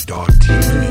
Nextdoor TV.